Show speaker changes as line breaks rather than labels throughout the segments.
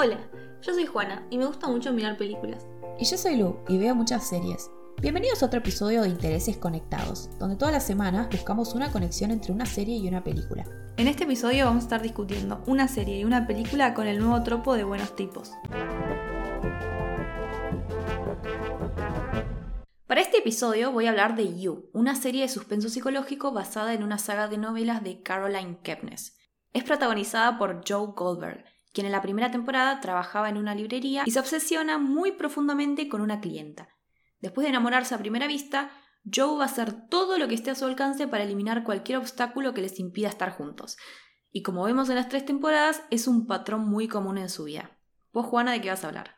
Hola, yo soy Juana y me gusta mucho mirar películas.
Y yo soy Lu y veo muchas series. Bienvenidos a otro episodio de Intereses Conectados, donde todas las semanas buscamos una conexión entre una serie y una película.
En este episodio vamos a estar discutiendo una serie y una película con el nuevo tropo de buenos tipos. Para este episodio voy a hablar de You, una serie de suspenso psicológico basada en una saga de novelas de Caroline Kepnes. Es protagonizada por Joe Goldberg, quien en la primera temporada trabajaba en una librería y se obsesiona muy profundamente con una clienta. Después de enamorarse a primera vista, Joe va a hacer todo lo que esté a su alcance para eliminar cualquier obstáculo que les impida estar juntos. Y como vemos en las tres temporadas, es un patrón muy común en su vida. ¿Vos, Juana, de qué vas a hablar?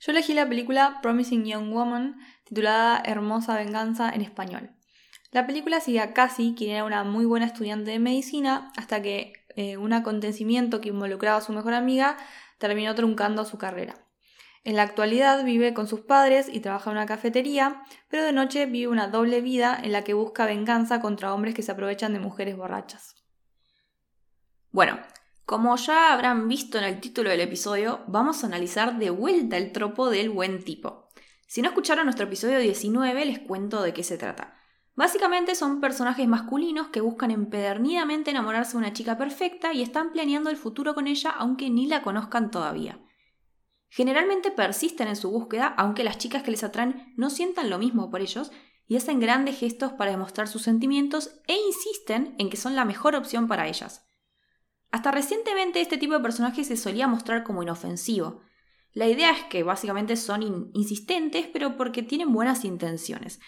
Yo elegí la película Promising Young Woman, titulada Hermosa Venganza en español. La película sigue a Cassie, quien era una muy buena estudiante de medicina, hasta que eh, un acontecimiento que involucraba a su mejor amiga terminó truncando su carrera. En la actualidad vive con sus padres y trabaja en una cafetería, pero de noche vive una doble vida en la que busca venganza contra hombres que se aprovechan de mujeres borrachas. Bueno, como ya habrán visto en el título del episodio, vamos a analizar de vuelta el tropo del buen tipo. Si no escucharon nuestro episodio 19, les cuento de qué se trata. Básicamente son personajes masculinos que buscan empedernidamente enamorarse de una chica perfecta y están planeando el futuro con ella aunque ni la conozcan todavía. Generalmente persisten en su búsqueda aunque las chicas que les atraen no sientan lo mismo por ellos y hacen grandes gestos para demostrar sus sentimientos e insisten en que son la mejor opción para ellas. Hasta recientemente este tipo de personajes se solía mostrar como inofensivo. La idea es que básicamente son insistentes pero porque tienen buenas intenciones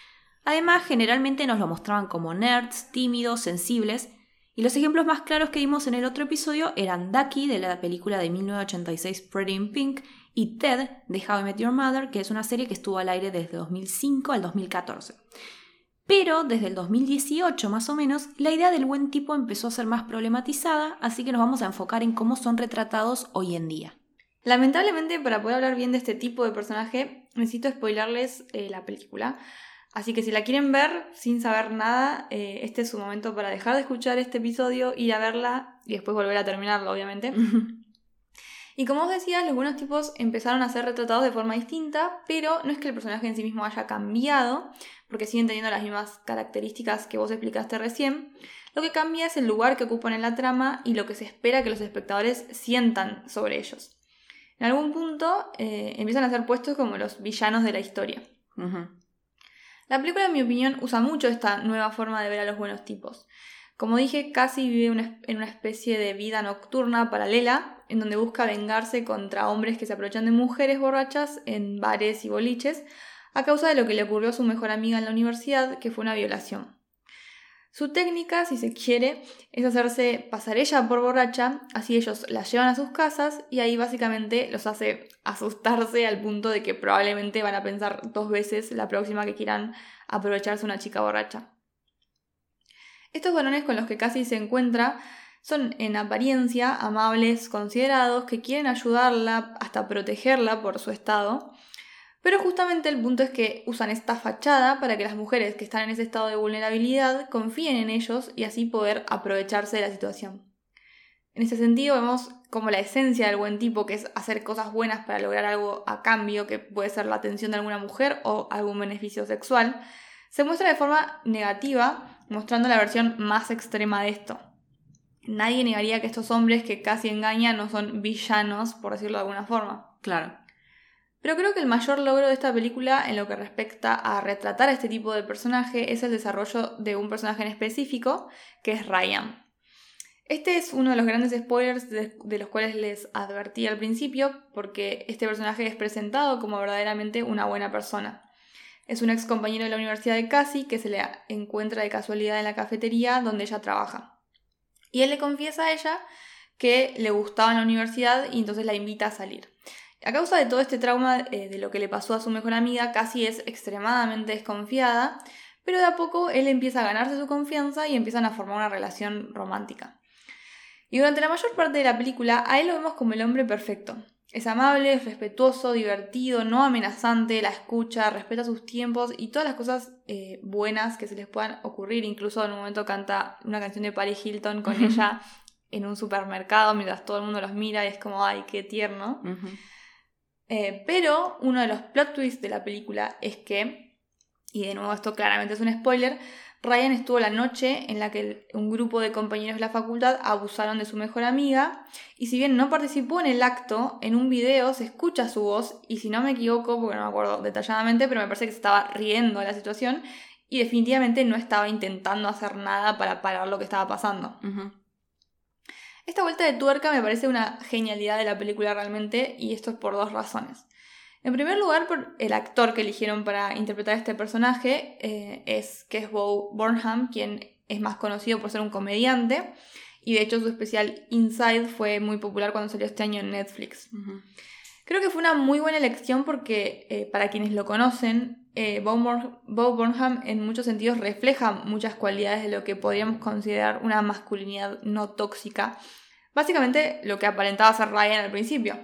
Además, generalmente nos lo mostraban como nerds, tímidos, sensibles, y los ejemplos más claros que vimos en el otro episodio eran Ducky de la película de 1986 Pretty in Pink y Ted de How I Met Your Mother, que es una serie que estuvo al aire desde 2005 al 2014. Pero desde el 2018 más o menos, la idea del buen tipo empezó a ser más problematizada, así que nos vamos a enfocar en cómo son retratados hoy en día. Lamentablemente, para poder hablar bien de este tipo de personaje, necesito spoilarles eh, la película. Así que si la quieren ver sin saber nada, eh, este es su momento para dejar de escuchar este episodio, ir a verla y después volver a terminarlo, obviamente. y como os decía, los buenos tipos empezaron a ser retratados de forma distinta, pero no es que el personaje en sí mismo haya cambiado, porque siguen teniendo las mismas características que vos explicaste recién. Lo que cambia es el lugar que ocupan en la trama y lo que se espera que los espectadores sientan sobre ellos. En algún punto eh, empiezan a ser puestos como los villanos de la historia. La película, en mi opinión, usa mucho esta nueva forma de ver a los buenos tipos. Como dije, Cassie vive en una especie de vida nocturna paralela, en donde busca vengarse contra hombres que se aprovechan de mujeres borrachas en bares y boliches, a causa de lo que le ocurrió a su mejor amiga en la universidad, que fue una violación. Su técnica, si se quiere, es hacerse pasar ella por borracha, así ellos la llevan a sus casas y ahí básicamente los hace asustarse al punto de que probablemente van a pensar dos veces la próxima que quieran aprovecharse una chica borracha. Estos varones con los que casi se encuentra son en apariencia amables, considerados, que quieren ayudarla, hasta protegerla por su estado, pero justamente el punto es que usan esta fachada para que las mujeres que están en ese estado de vulnerabilidad confíen en ellos y así poder aprovecharse de la situación. En ese sentido vemos como la esencia del buen tipo, que es hacer cosas buenas para lograr algo a cambio, que puede ser la atención de alguna mujer o algún beneficio sexual, se muestra de forma negativa, mostrando la versión más extrema de esto. Nadie negaría que estos hombres que casi engañan no son villanos, por decirlo de alguna forma.
Claro.
Pero creo que el mayor logro de esta película en lo que respecta a retratar a este tipo de personaje es el desarrollo de un personaje en específico, que es Ryan. Este es uno de los grandes spoilers de, los cuales les advertí al principio, porque este personaje es presentado como verdaderamente una buena persona. Es un ex compañero de la Universidad de Cassie que se le encuentra de casualidad en la cafetería donde ella trabaja. Y él le confiesa a ella que le gustaba en la universidad y entonces la invita a salir. A causa de todo este trauma eh, de lo que le pasó a su mejor amiga, Cassie es extremadamente desconfiada, pero de a poco él empieza a ganarse su confianza y empiezan a formar una relación romántica. Y durante la mayor parte de la película a él lo vemos como el hombre perfecto. Es amable, es respetuoso, divertido, no amenazante, la escucha, respeta sus tiempos y todas las cosas eh, buenas que se les puedan ocurrir. Incluso en un momento canta una canción de Paris Hilton con ella en un supermercado mientras todo el mundo los mira y es como, ay, qué tierno. Eh, pero uno de los plot twists de la película es que, y de nuevo esto claramente es un spoiler, Ryan estuvo la noche en la que un grupo de compañeros de la facultad abusaron de su mejor amiga y si bien no participó en el acto, en un video se escucha su voz y si no me equivoco, porque no me acuerdo detalladamente, pero me parece que se estaba riendo de la situación y definitivamente no estaba intentando hacer nada para parar lo que estaba pasando. Esta vuelta de tuerca me parece una genialidad de la película realmente y esto es por dos razones. En primer lugar, por el actor que eligieron para interpretar este personaje eh, es que es Bo Burnham, quien es más conocido por ser un comediante y de hecho su especial Inside fue muy popular cuando salió este año en Netflix. Creo que fue una muy buena elección porque eh, para quienes lo conocen, eh, Bo, Burnham en muchos sentidos refleja muchas cualidades de lo que podríamos considerar una masculinidad no tóxica. Básicamente lo que aparentaba ser Ryan al principio.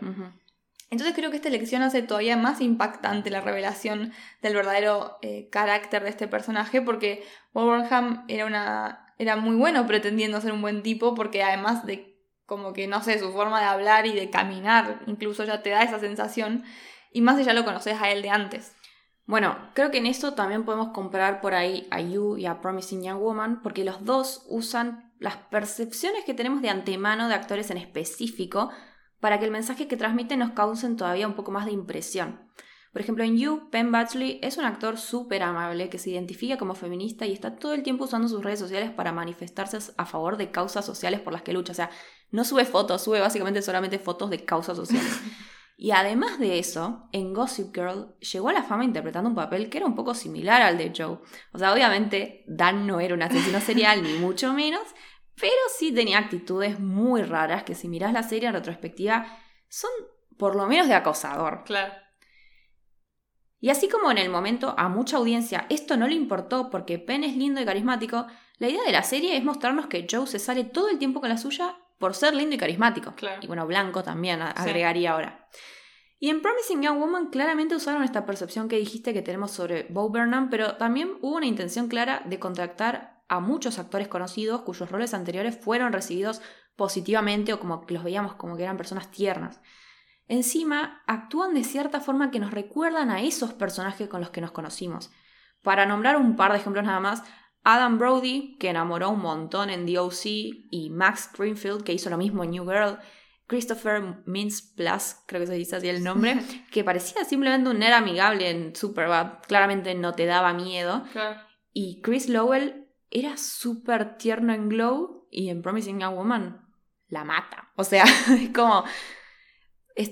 Entonces creo que esta elección hace todavía más impactante la revelación del verdadero eh, carácter de este personaje porque Bo Burnham era, una, era muy bueno pretendiendo ser un buen tipo porque además de como que, no sé, su forma de hablar y de caminar, incluso ya te da esa sensación, y más si ya lo conoces a él de antes.
Bueno, creo que en esto también podemos comparar por ahí a You y a Promising Young Woman, porque los dos usan las percepciones que tenemos de antemano de actores en específico para que el mensaje que transmiten nos causen todavía un poco más de impresión. Por ejemplo, en You, Penn Badgley es un actor súper amable que se identifica como feminista y está todo el tiempo usando sus redes sociales para manifestarse a favor de causas sociales por las que lucha. O sea, no sube fotos, sube básicamente solamente fotos de causas sociales. Y además de eso, en Gossip Girl llegó a la fama interpretando un papel que era un poco similar al de Joe. O sea, obviamente Dan no era un asesino serial, ni mucho menos, pero sí tenía actitudes muy raras que si mirás la serie en retrospectiva son por lo menos de acosador.
Claro.
Y así como en el momento a mucha audiencia esto no le importó porque Penn es lindo y carismático, la idea de la serie es mostrarnos que Joe se sale todo el tiempo con la suya por ser lindo y carismático. Y bueno, blanco también agregaría ahora. Y en Promising Young Woman claramente usaron esta percepción que dijiste que tenemos sobre Bo Burnham, pero también hubo una intención clara de contactar a muchos actores conocidos cuyos roles anteriores fueron recibidos positivamente o como que los veíamos como que eran personas tiernas. Encima, actúan de cierta forma que nos recuerdan a esos personajes con los que nos conocimos. Para nombrar un par de ejemplos nada más, Adam Brody, que enamoró un montón en The O.C., y Max Greenfield, que hizo lo mismo en New Girl, Christopher Mintz Plus, creo que se dice así el nombre, que parecía simplemente un nerd amigable en Superbad, claramente no te daba miedo. Y Chris Lowell era súper tierno en Glow y en Promising Young Woman la mata. O sea, es como...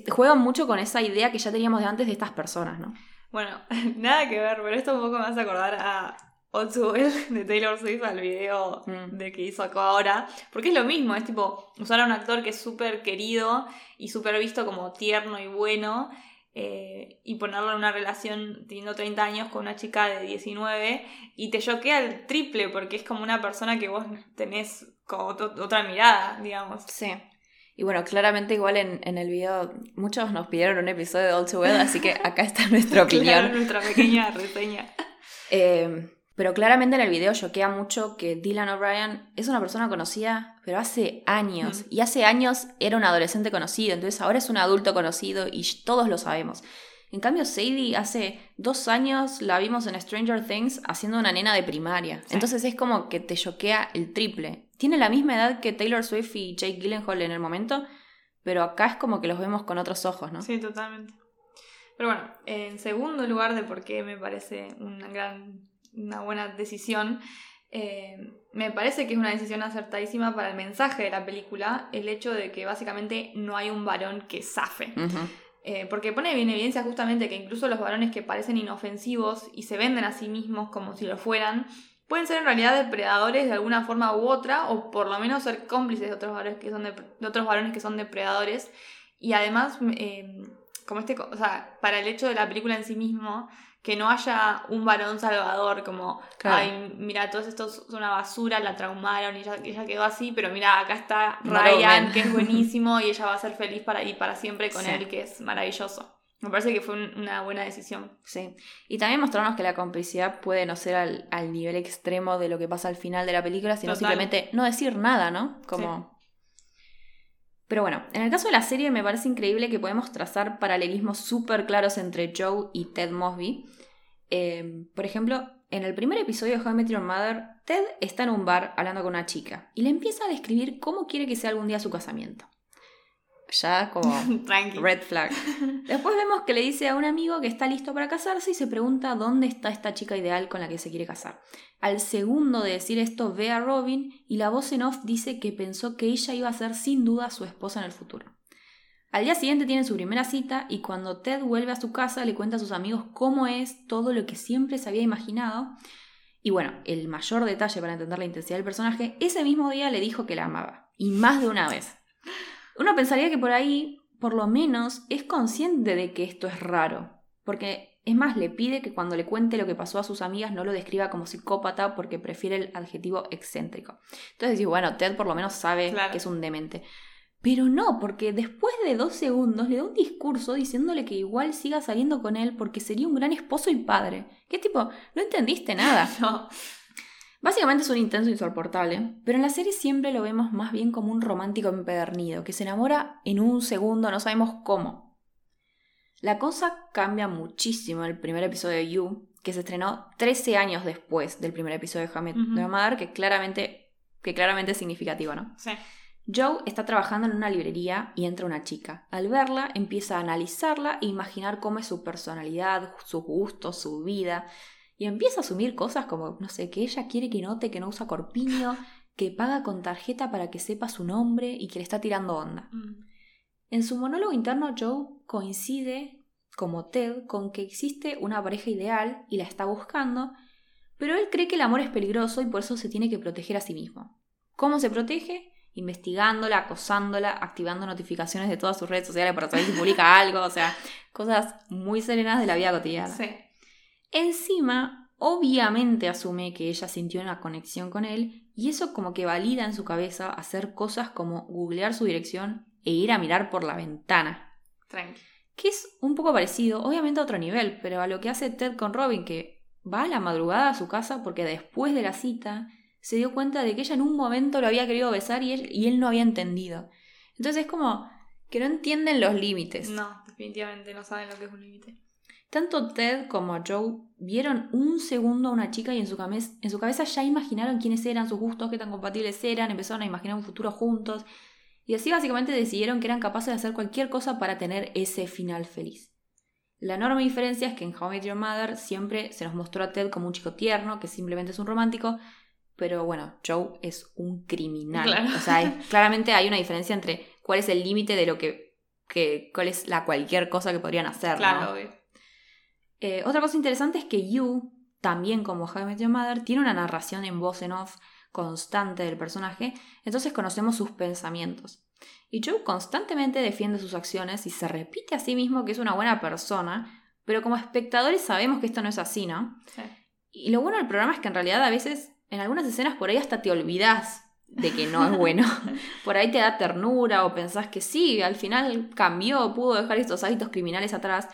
juegan mucho con esa idea que ya teníamos de antes de estas personas, ¿no?
Bueno, nada que ver, pero esto un poco me hace acordar a All Too de Taylor Swift al video mm. de que hizo acá ahora. Porque es lo mismo, es tipo usar a un actor que es súper querido y súper visto como tierno y bueno. Eh, y ponerlo en una relación teniendo 30 años con una chica de 19 y te choquea el triple porque es como una persona que vos tenés como otra mirada, digamos.
Sí. Y bueno, claramente igual en, en, el video muchos nos pidieron un episodio de All Too Well, así que acá está nuestra opinión.
nuestra pequeña reseña.
eh, pero claramente en el video choquea mucho que Dylan O'Brien es una persona conocida, pero hace años. Y hace años era un adolescente conocido, entonces ahora es un adulto conocido y todos lo sabemos. En cambio, Sadie hace dos años la vimos en Stranger Things haciendo una nena de primaria. Entonces es como que te choquea el triple. Tiene la misma edad que Taylor Swift y Jake Gyllenhaal en el momento, pero acá es como que los vemos con otros ojos, ¿no?
Sí, totalmente. Pero bueno, en segundo lugar de por qué me parece una gran una buena decisión. Eh, me parece que es una decisión acertadísima para el mensaje de la película el hecho de que básicamente no hay un varón que zafe. Eh, porque pone bien evidencia justamente que incluso los varones que parecen inofensivos y se venden a sí mismos como si lo fueran, pueden ser en realidad depredadores de alguna forma u otra, o por lo menos ser cómplices de otros varones que son, de, otros varones que son depredadores. Y además, eh, como este, o sea, para el hecho de la película en sí mismo, que no haya un varón salvador como, ay, mira, todos estos son una basura, la traumaron y ella, quedó así, pero mira, acá está Ryan, que es buenísimo y ella va a ser feliz para ir para siempre con él, que es maravilloso. Me parece que fue una buena decisión.
Sí. Y también mostrarnos que la complicidad puede no ser al, nivel extremo de lo que pasa al final de la película, sino simplemente no decir nada, ¿no? Como... Pero bueno, en el caso de la serie me parece increíble que podemos trazar paralelismos súper claros entre Joe y Ted Mosby. Eh, por ejemplo, en el primer episodio de How I Met Your Mother, Ted está en un bar hablando con una chica y le empieza a describir cómo quiere que sea algún día su casamiento. Ya como red flag. Después vemos que le dice a un amigo que está listo para casarse y se pregunta dónde está esta chica ideal con la que se quiere casar. Al segundo de decir esto ve a Robin y la voz en off dice que pensó que ella iba a ser sin duda su esposa en el futuro. Al día siguiente tienen su primera cita y cuando Ted vuelve a su casa le cuenta a sus amigos cómo es todo lo que siempre se había imaginado. Y bueno, el mayor detalle para entender la intensidad del personaje, ese mismo día le dijo que la amaba. Y más de una vez. Uno pensaría que por ahí, por lo menos, es consciente de que esto es raro. Porque, es más, le pide que cuando le cuente lo que pasó a sus amigas no lo describa como psicópata porque prefiere el adjetivo excéntrico. Entonces digo, bueno, Ted por lo menos sabe que es un demente. Pero no, porque después de dos segundos le da un discurso diciéndole que igual siga saliendo con él porque sería un gran esposo y padre. ¿Qué tipo? No entendiste nada. no. Básicamente es un intenso insoportable, pero en la serie siempre lo vemos más bien como un romántico empedernido, que se enamora en un segundo, no sabemos cómo. La cosa cambia muchísimo en el primer episodio de You, que se estrenó 13 años después del primer episodio de Hamid uh que claramente, que claramente es significativo, ¿no?
Sí.
Joe está trabajando en una librería y entra una chica. Al verla, empieza a analizarla e imaginar cómo es su personalidad, sus gustos, su vida. Y empieza a asumir cosas como, no sé, que ella quiere que note que no usa corpiño, que paga con tarjeta para que sepa su nombre y que le está tirando onda. Mm. En su monólogo interno, Joe coincide, como Ted, con que existe una pareja ideal y la está buscando, pero él cree que el amor es peligroso y por eso se tiene que proteger a sí mismo. ¿Cómo se protege? Investigándola, acosándola, activando notificaciones de todas sus redes sociales para saber si publica algo, o sea, cosas muy serenas de la vida cotidiana.
Sí.
Encima, obviamente asume que ella sintió una conexión con él y eso como que valida en su cabeza hacer cosas como googlear su dirección e ir a mirar por la ventana.
Tranqui.
Que es un poco parecido, obviamente a otro nivel, pero a lo que hace Ted con Robin, que va a la madrugada a su casa porque después de la cita se dio cuenta de que ella en un momento lo había querido besar y él, y él no había entendido. Entonces es como que no entienden los límites.
No, definitivamente no saben lo que es un límite.
Tanto Ted como Joe vieron un segundo a una chica y en su, en su cabeza ya imaginaron quiénes eran, sus gustos, qué tan compatibles eran, empezaron a imaginar un futuro juntos. Y así básicamente decidieron que eran capaces de hacer cualquier cosa para tener ese final feliz. La enorme diferencia es que en How I Met Your Mother siempre se nos mostró a Ted como un chico tierno, que simplemente es un romántico, pero bueno, Joe es un criminal. O sea, claramente hay una diferencia entre cuál es el límite de lo que, que, cuál es la cualquier cosa que podrían hacer.
Claro,
eh, otra cosa interesante es que You, también como Met Your Mother, tiene una narración en voz en off constante del personaje, entonces conocemos sus pensamientos. Y Joe constantemente defiende sus acciones y se repite a sí mismo que es una buena persona, pero como espectadores sabemos que esto no es así, ¿no?
Sí.
Y lo bueno del programa es que en realidad a veces, en algunas escenas por ahí hasta te olvidas de que no es bueno. por ahí te da ternura o pensás que sí, al final cambió, pudo dejar estos hábitos criminales atrás,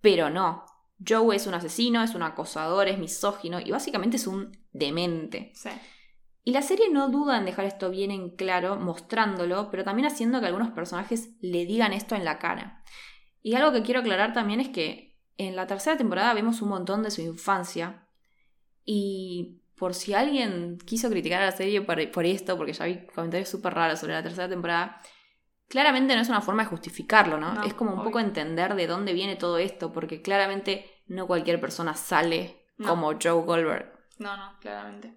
pero no. Joe es un asesino, es un acosador, es misógino y básicamente es un demente.
Sí.
Y la serie no duda en dejar esto bien en claro, mostrándolo, pero también haciendo que algunos personajes le digan esto en la cara. Y algo que quiero aclarar también es que en la tercera temporada vemos un montón de su infancia. Y por si alguien quiso criticar a la serie por, por esto, porque ya vi comentarios súper raros sobre la tercera temporada, claramente no es una forma de justificarlo, ¿no? es como un poco entender de dónde viene todo esto, porque claramente no cualquier persona sale como Joe Goldberg.
No, no, claramente.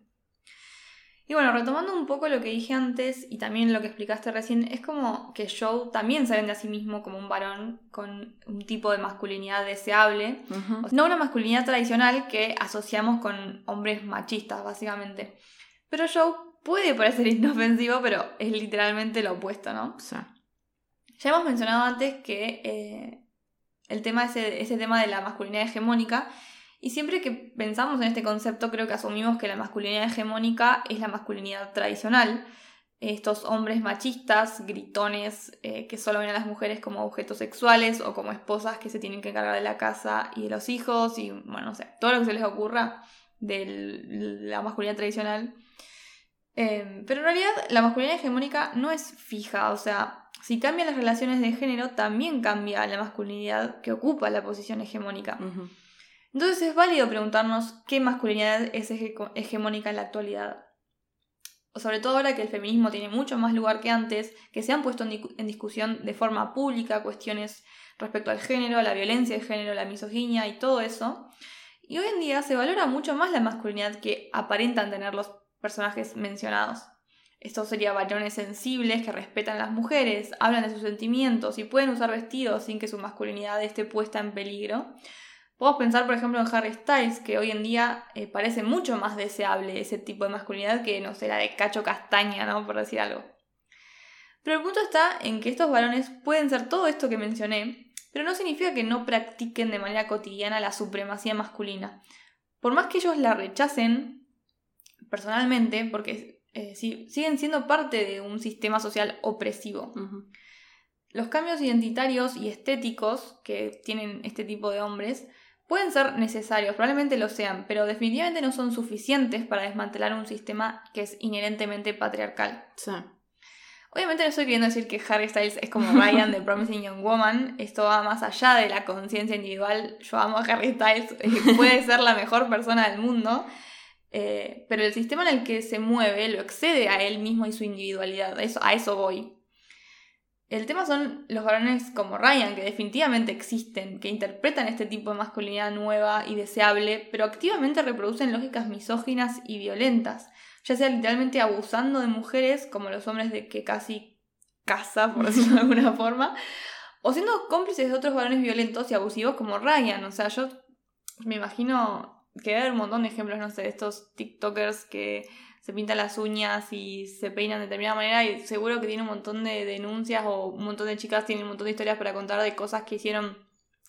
Y bueno, retomando un poco lo que dije antes y también lo que explicaste recién, es como que Joe también se vende a sí mismo como un varón con un tipo de masculinidad deseable, no una masculinidad tradicional que asociamos con hombres machistas, básicamente. Pero Joe puede parecer inofensivo, pero es literalmente lo opuesto, ¿no?
Sí.
Ya hemos mencionado antes que eh, el tema ese, ese tema de la masculinidad hegemónica, y siempre que pensamos en este concepto creo que asumimos que la masculinidad hegemónica es la masculinidad tradicional, estos hombres machistas, gritones, eh, que solo ven a las mujeres como objetos sexuales o como esposas que se tienen que encargar de la casa y de los hijos y bueno, no sé, todo lo que se les ocurra de la masculinidad tradicional. Em, pero en realidad la masculinidad hegemónica no es fija, o sea, si cambian las relaciones de género, también cambia la masculinidad que ocupa la posición hegemónica. Entonces es válido preguntarnos qué masculinidad es hegemónica en la actualidad. O sobre todo ahora que el feminismo tiene mucho más lugar que antes, que se han puesto en, discusión de forma pública cuestiones respecto al género, a la violencia de género, la misoginia y todo eso. Y hoy en día se valora mucho más la masculinidad que aparentan tener los personajes mencionados. Estos serían varones sensibles que respetan a las mujeres, hablan de sus sentimientos y pueden usar vestidos sin que su masculinidad esté puesta en peligro. Podemos pensar, por ejemplo, en Harry Styles, que hoy en día eh, parece mucho más deseable ese tipo de masculinidad que, no sé, la de cacho castaña, ¿no? Por decir algo. Pero el punto está en que estos varones pueden ser todo esto que mencioné, pero no significa que no practiquen de manera cotidiana la supremacía masculina. Por más que ellos la rechacen personalmente, porque eh, siguen siendo parte de un sistema social opresivo. Los cambios identitarios y estéticos que tienen este tipo de hombres Pueden ser necesarios, probablemente lo sean, pero definitivamente no son suficientes para desmantelar un sistema que es inherentemente patriarcal. Obviamente no estoy queriendo decir que Harry Styles es como Ryan de Promising Young Woman, esto va más allá de la conciencia individual, yo amo a Harry Styles, puede ser la mejor persona del mundo, eh, pero el sistema en el que se mueve lo excede a él mismo y su individualidad, a eso voy. El tema son los varones como Ryan, que definitivamente existen, que interpretan este tipo de masculinidad nueva y deseable, pero activamente reproducen lógicas misóginas y violentas, ya sea literalmente abusando de mujeres, como los hombres de que casi caza, por decirlo de alguna forma, o siendo cómplices de otros varones violentos y abusivos como Ryan. O sea, yo me imagino que hay un montón de ejemplos, no sé, de estos TikTokers que se pintan las uñas y se peinan de determinada manera y seguro que tiene un montón de denuncias o un montón de chicas tienen un montón de historias para contar de cosas que hicieron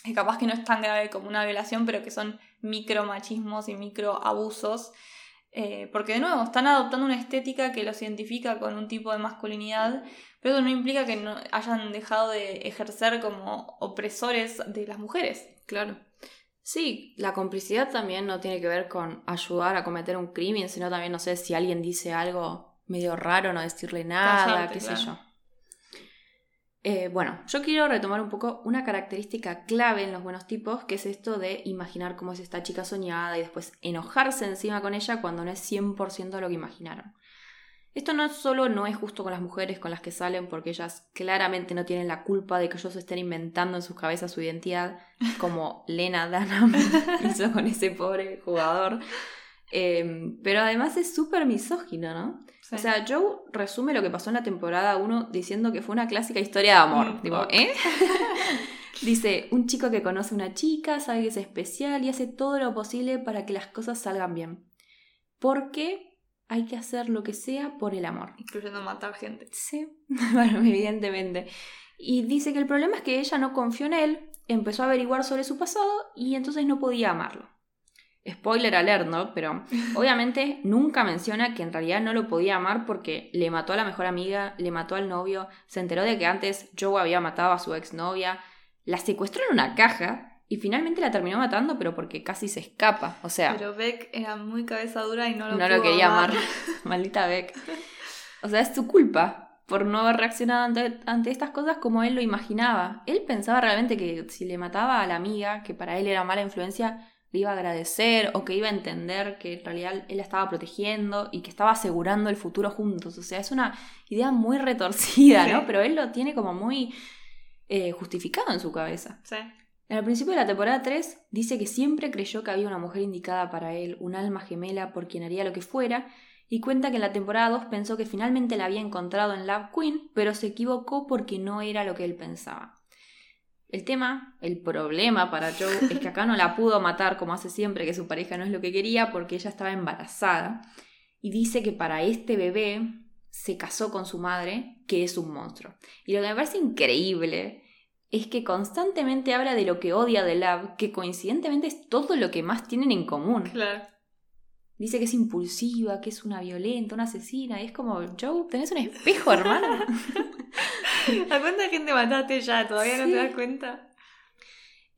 que capaz que no es tan grave como una violación, pero que son micromachismos y microabusos. Eh, porque de nuevo, están adoptando una estética que los identifica con un tipo de masculinidad, pero eso no implica que no hayan dejado de ejercer como opresores de las mujeres.
Claro. Sí, la complicidad también no tiene que ver con ayudar a cometer un crimen, sino también, no sé, si alguien dice algo medio raro, no decirle nada, qué sé yo. Eh, bueno, yo quiero retomar un poco una característica clave en los buenos tipos, que es esto de imaginar cómo es esta chica soñada y después enojarse encima con ella cuando no es 100% lo que imaginaron. Esto no solo no es justo con las mujeres con las que salen porque ellas claramente no tienen la culpa de que ellos estén inventando en sus cabezas su identidad, como Lena Dunham hizo con ese pobre jugador. Em, pero además es súper misógino, ¿no? O sea, Joe resume lo que pasó en la temporada 1 diciendo que fue una clásica historia de amor. Mm, ¿eh? Dice, un chico que conoce a una chica, sabe que es especial y hace todo lo posible para que las cosas salgan bien. Porque hay que hacer lo que sea por el amor.
Incluyendo matar gente.
Sí, bueno, evidentemente. Y dice que el problema es que ella no confió en él, empezó a averiguar sobre su pasado y entonces no podía amarlo. Spoiler alert, ¿no? Pero obviamente nunca menciona que en realidad no lo podía amar porque le mató a la mejor amiga, le mató al novio, se enteró de que antes Joe había matado a su exnovia, la secuestró en una caja y finalmente la terminó matando, pero porque casi se escapa. O sea.
Pero Beck era muy cabeza dura y no lo
No lo quería amar. Maldita Beck. O sea, es su culpa por no haber reaccionado ante, ante, estas cosas como él lo imaginaba. Él pensaba realmente que si le mataba a la amiga, que para él era mala influencia, le iba a agradecer o que iba a entender que en realidad él la estaba protegiendo y que estaba asegurando el futuro juntos. O sea, es una idea muy retorcida, ¿no? Pero él lo tiene como muy eh, justificado en su cabeza.
Sí.
El principio de la temporada 3 dice que siempre creyó que había una mujer indicada para él, un alma gemela por quien haría lo que fuera, y cuenta que en la temporada 2 pensó que finalmente la había encontrado en Love Queen, pero se equivocó porque no era lo que él pensaba. El tema, el problema para Joe es que acá no la pudo matar como hace siempre, que su pareja no es lo que quería porque ella estaba embarazada. Y dice que para este bebé se casó con su madre, que es un monstruo. Y lo que me parece increíble es que constantemente habla de lo que odia de Lab, que coincidentemente es todo lo que más tienen en común.
Claro.
Dice que es impulsiva, que es una violenta, una asesina, y es como, Joe, tenés un espejo, hermano.
¿A cuánta gente mataste ya? ¿Todavía no te das cuenta?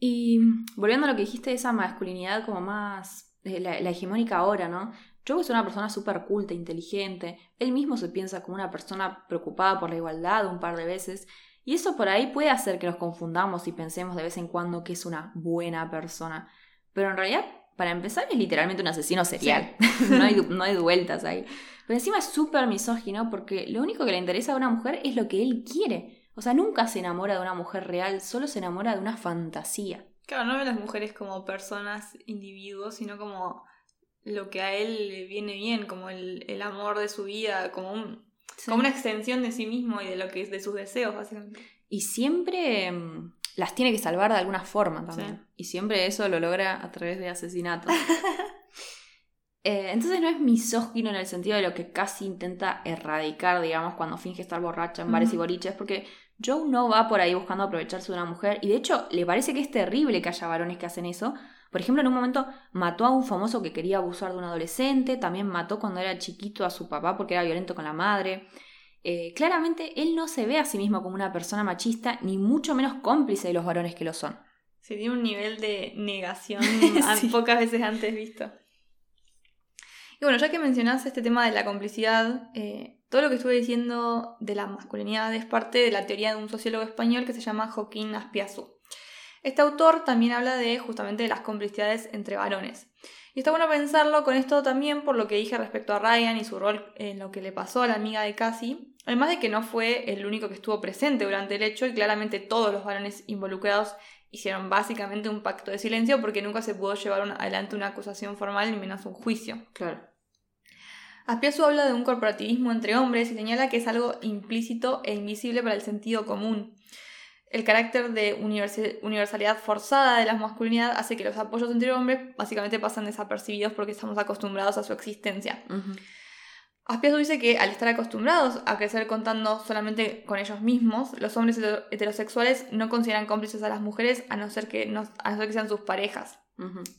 Y volviendo a lo que dijiste de esa masculinidad como más, la, la hegemónica ahora, ¿no? Joe es una persona súper culta, inteligente, él mismo se piensa como una persona preocupada por la igualdad un par de veces, y eso por ahí puede hacer que nos confundamos y pensemos de vez en cuando que es una buena persona. Pero en realidad, para empezar, es literalmente un asesino serial. no, hay, no hay vueltas ahí. Pero encima es súper misógino porque lo único que le interesa a una mujer es lo que él quiere. O sea, nunca se enamora de una mujer real, solo se enamora de una fantasía.
Claro, no ve a las mujeres como personas, individuos, sino como lo que a él le viene bien, como el, el amor de su vida, como, un, como una extensión de sí mismo y de lo que es de sus deseos, básicamente.
Y siempre mm, las tiene que salvar de alguna forma también. Y siempre eso lo logra a través de asesinatos. Eh, entonces no es misógino en el sentido de lo que casi intenta erradicar, digamos, cuando finge estar borracha en bares y boliches, porque Joe no va por ahí buscando aprovecharse de una mujer y de hecho le parece que es terrible que haya varones que hacen eso, por ejemplo, en un momento mató a un famoso que quería abusar de un adolescente, también mató cuando era chiquito a su papá porque era violento con la madre. Eh, claramente él no se ve a sí mismo como una persona machista, ni mucho menos cómplice de los varones que lo son.
Se tiene un nivel de negación pocas veces antes visto. Y bueno, ya que mencionaste este tema de la complicidad, eh, todo lo que estuve diciendo de la masculinidad es parte de la teoría de un sociólogo español que se llama Joaquín Aspiazú. Este autor también habla de justamente de las complicidades entre varones. Y está bueno pensarlo con esto también por lo que dije respecto a Ryan y su rol en lo que le pasó a la amiga de Cassie. Además de que no fue el único que estuvo presente durante el hecho y claramente todos los varones involucrados hicieron básicamente un pacto de silencio porque nunca se pudo llevar adelante una acusación formal ni menos un juicio.
Claro.
Aspiazu habla de un corporativismo entre hombres y señala que es algo implícito e invisible para el sentido común el carácter de universalidad forzada de la masculinidad hace que los apoyos entre hombres básicamente pasan desapercibidos porque estamos acostumbrados a su existencia. Uh dice que al estar acostumbrados a crecer contando solamente con ellos mismos, los hombres heterosexuales no consideran cómplices a las mujeres a no ser que, no, que sean sus parejas.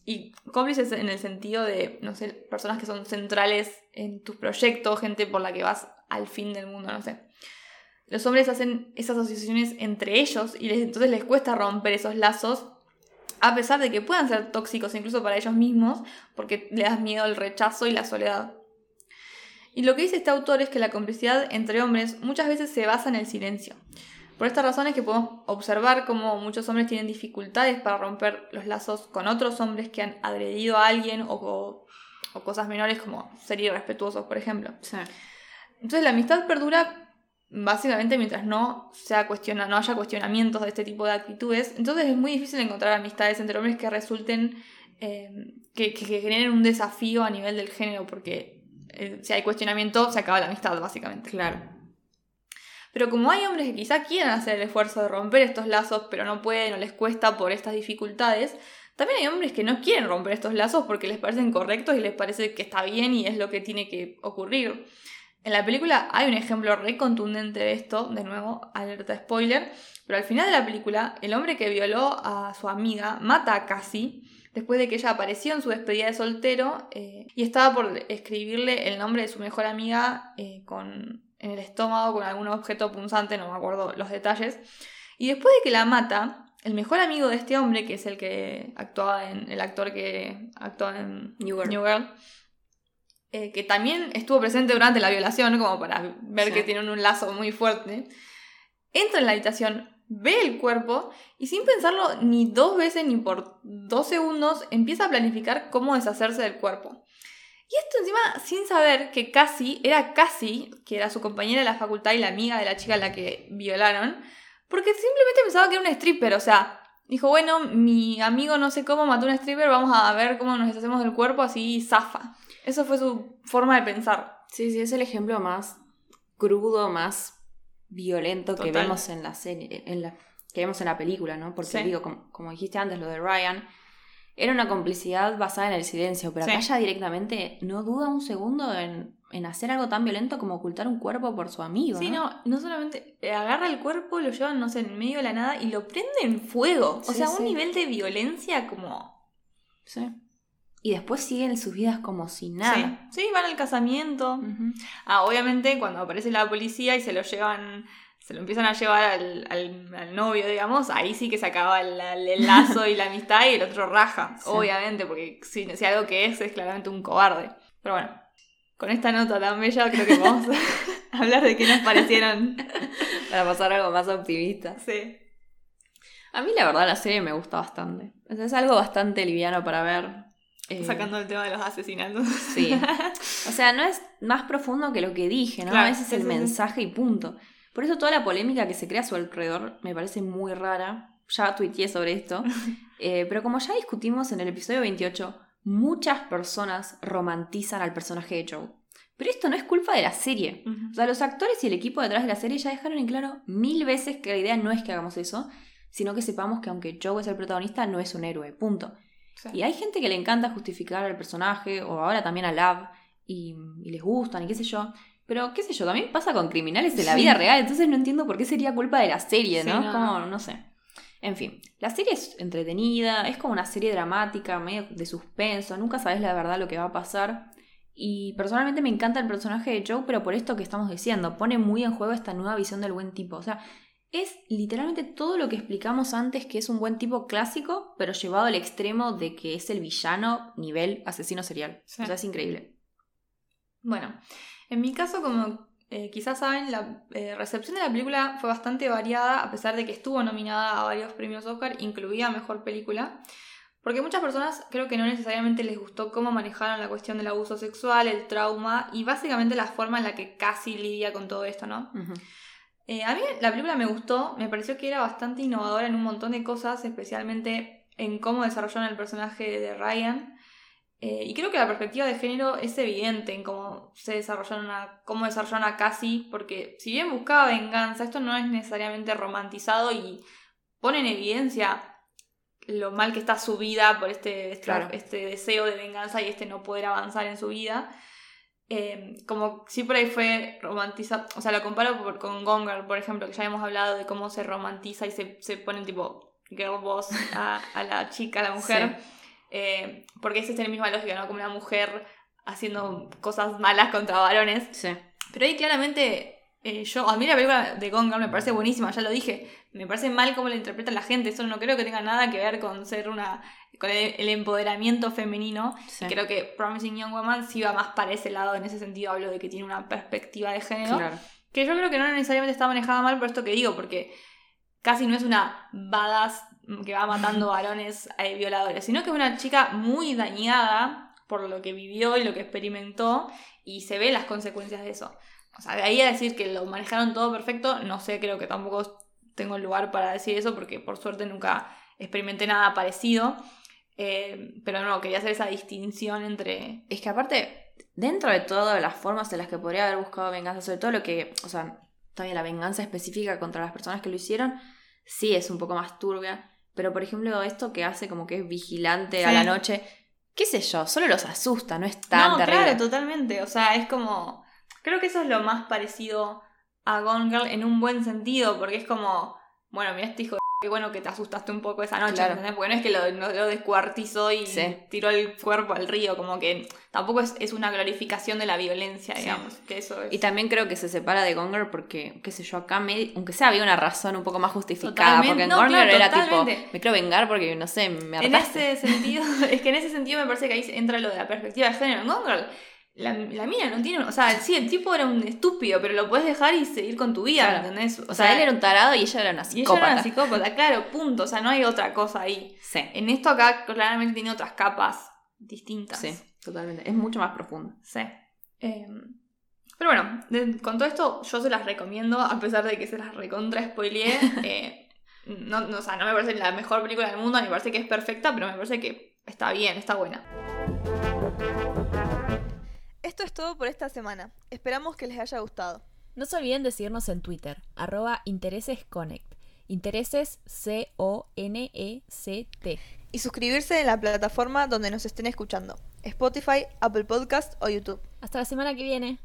Y cómplices en el sentido de, no sé, personas que son centrales en tus proyectos, gente por la que vas al fin del mundo, no sé los hombres hacen esas asociaciones entre ellos y entonces les cuesta romper esos lazos, a pesar de que puedan ser tóxicos incluso para ellos mismos, porque le das miedo al rechazo y la soledad. Y lo que dice este autor es que la complicidad entre hombres muchas veces se basa en el silencio. Por esta razón es que podemos observar cómo muchos hombres tienen dificultades para romper los lazos con otros hombres que han agredido a alguien o, cosas menores como ser irrespetuosos, por ejemplo. Entonces la amistad perdura básicamente mientras no, sea cuestiona, no haya cuestionamientos de este tipo de actitudes, entonces es muy difícil encontrar amistades entre hombres que resulten, eh, que, generen un desafío a nivel del género, porque eh, si hay cuestionamiento se acaba la amistad, básicamente.
Claro.
Pero como hay hombres que quizá quieran hacer el esfuerzo de romper estos lazos, pero no pueden o les cuesta por estas dificultades, también hay hombres que no quieren romper estos lazos porque les parecen correctos y les parece que está bien y es lo que tiene que ocurrir. En la película hay un ejemplo re contundente de esto, de nuevo, alerta spoiler, pero al final de la película, el hombre que violó a su amiga mata a Cassie después de que ella apareció en su despedida de soltero eh, y estaba por escribirle el nombre de su mejor amiga eh, con, en el estómago con algún objeto punzante, no me acuerdo los detalles. Y después de que la mata, el mejor amigo de este hombre, que es el que actuaba en, el actor que actuaba en New Girl eh, que también estuvo presente durante la violación, como para ver que tienen un lazo muy fuerte, entra en la habitación, ve el cuerpo y sin pensarlo ni dos veces ni por dos segundos empieza a planificar cómo deshacerse del cuerpo. Y esto encima sin saber que Cassie era Cassie, que era su compañera de la facultad y la amiga de la chica a la que violaron, porque simplemente pensaba que era un stripper, o sea, dijo, bueno, mi amigo no sé cómo mató a un stripper, vamos a ver cómo nos deshacemos del cuerpo así zafa. Eso fue su forma de pensar.
Sí, sí, es el ejemplo más crudo, más violento que vemos en la serie, en la, que vemos en la película, ¿no? Porque digo, como, dijiste antes, lo de Ryan, era una complicidad basada en el silencio, pero acá ya directamente no duda un segundo en, hacer algo tan violento como ocultar un cuerpo por su amigo.
Sí, no, no, solamente eh, agarra el cuerpo, lo lleva, no sé, en medio de la nada y lo prende en fuego. O sea, un nivel de violencia como...
Sí y después siguen sus vidas como si nada.
Sí, van al casamiento. Ah, obviamente cuando aparece la policía y se lo llevan, se lo empiezan a llevar al, novio, digamos, ahí sí que se acaba el, lazo y la amistad y el otro raja, obviamente, porque si, si, algo que es es claramente un cobarde. Pero bueno, con esta nota tan bella creo que vamos a hablar de qué nos parecieron
para pasar algo más optimista.
Sí.
A mí la verdad la serie me gusta bastante. Es algo bastante liviano para ver.
Eh, Sacando el tema de los asesinatos.
Sí. O sea, no es más profundo que lo que dije, ¿no? a veces es el mensaje y punto. Por eso toda la polémica que se crea a su alrededor me parece muy rara. Ya tuiteé sobre esto. Eh, pero como ya discutimos en el episodio 28, muchas personas romantizan al personaje de Joe. Pero esto no es culpa de la serie. O sea, los actores y el equipo detrás de la serie ya dejaron en claro mil veces que la idea no es que hagamos eso, sino que sepamos que aunque Joe es el protagonista, no es un héroe. Punto. Y hay gente que le encanta justificar al personaje, o ahora también a Love, y, les gustan, y qué sé yo. Pero, qué sé yo, también pasa con criminales de la vida real, entonces no entiendo por qué sería culpa de la serie, ¿no? no. Como, no sé. En fin, la serie es entretenida, es como una serie dramática, medio de suspenso, nunca sabes la verdad lo que va a pasar. Y personalmente me encanta el personaje de Joe, pero por esto que estamos diciendo, pone muy en juego esta nueva visión del buen tipo. O sea, es literalmente todo lo que explicamos antes que es un buen tipo clásico, pero llevado al extremo de que es el villano nivel asesino serial. O sea, es increíble.
Bueno, en mi caso, como eh, quizás saben, la eh, recepción de la película fue bastante variada, a pesar de que estuvo nominada a varios premios Oscar, incluida Mejor Película. Porque muchas personas creo que no necesariamente les gustó cómo manejaron la cuestión del abuso sexual, el trauma y básicamente la forma en la que casi lidia con todo esto, ¿no? Eh, a mí la película me gustó, me pareció que era bastante innovadora en un montón de cosas, especialmente en cómo desarrollaron el personaje de Ryan. Eh, y creo que la perspectiva de género es evidente en cómo se desarrollaron a, cómo desarrollaron a Cassie, porque si bien buscaba venganza, esto no es necesariamente romantizado y pone en evidencia lo mal que está su vida por este, este deseo de venganza y este no poder avanzar en su vida. Eh, como si por ahí fue romantizado, o sea, lo comparo con Gonger, por ejemplo, que ya hemos hablado de cómo se romantiza y se, se pone tipo girl boss a, la chica, a la mujer. Eh, porque esa es la misma lógica, ¿no? Como una mujer haciendo cosas malas contra varones.
Sí.
Pero ahí claramente, eh, yo, a mí la película de Gone me parece buenísima, ya lo dije. Me parece mal cómo la interpreta la gente. Eso no creo que tenga nada que ver con ser una. con el, empoderamiento femenino. creo que Promising Young Woman sí va más para ese lado. En ese sentido hablo de que tiene una perspectiva de género. Que yo creo que no necesariamente está manejada mal por esto que digo, porque casi no es una badass que va matando varones eh, violadores, sino que es una chica muy dañada por lo que vivió y lo que experimentó y se ve las consecuencias de eso. O sea, de ahí a decir que lo manejaron todo perfecto, no sé, creo que tampoco tengo lugar para decir eso porque por suerte nunca experimenté nada parecido. Eh, pero no, quería hacer esa distinción entre...
Es que aparte, dentro de todas las formas en las que podría haber buscado venganza, sobre todo lo que, o sea, todavía la venganza específica contra las personas que lo hicieron, sí es un poco más turbia. Pero por ejemplo, esto que hace como que es vigilante a la noche, qué sé yo, solo los asusta, no es tan no,
Claro, totalmente. O sea, es como. Creo que eso es lo más parecido a Gone Girl en un buen sentido, porque es como. Bueno, mira este hijo de qué bueno que te asustaste un poco esa noche, Porque no es que lo, lo descuartizó y tiró el cuerpo al río, como que tampoco es, una glorificación de la violencia, digamos. Que eso
Y también creo que se separa de Gonger porque, qué sé yo, acá, aunque sea, había una razón un poco más justificada, porque en Gonger era tipo, me quiero vengar porque, no sé, me
hartaste. En ese sentido, es que en ese sentido me parece que ahí entra lo de la perspectiva de género. En Gonger la, la mina no tiene. O sea, sí, el tipo era un estúpido, pero lo puedes dejar y seguir con tu vida, ¿entendés?
O, sea, él era un tarado y ella era una psicópata.
Y ella era una psicópata, claro, punto. O sea, no hay otra cosa ahí.
Sí.
En esto acá claramente tiene otras capas distintas.
Sí, totalmente. Es mucho más profundo.
Sí. Em, pero bueno, con todo esto yo se las recomiendo, a pesar de que se las recontra spoileé. eh, no, no, o sea, no me parece la mejor película del mundo, me parece que es perfecta, pero me parece que está bien, está buena. Esto es todo por esta semana. Esperamos que les haya gustado.
No se olviden de seguirnos en Twitter, arroba interesesconnect. Intereses C-O-N-E-C-T.
Y suscribirse en la plataforma donde nos estén escuchando. Spotify, Apple Podcast o YouTube.
Hasta la semana que viene.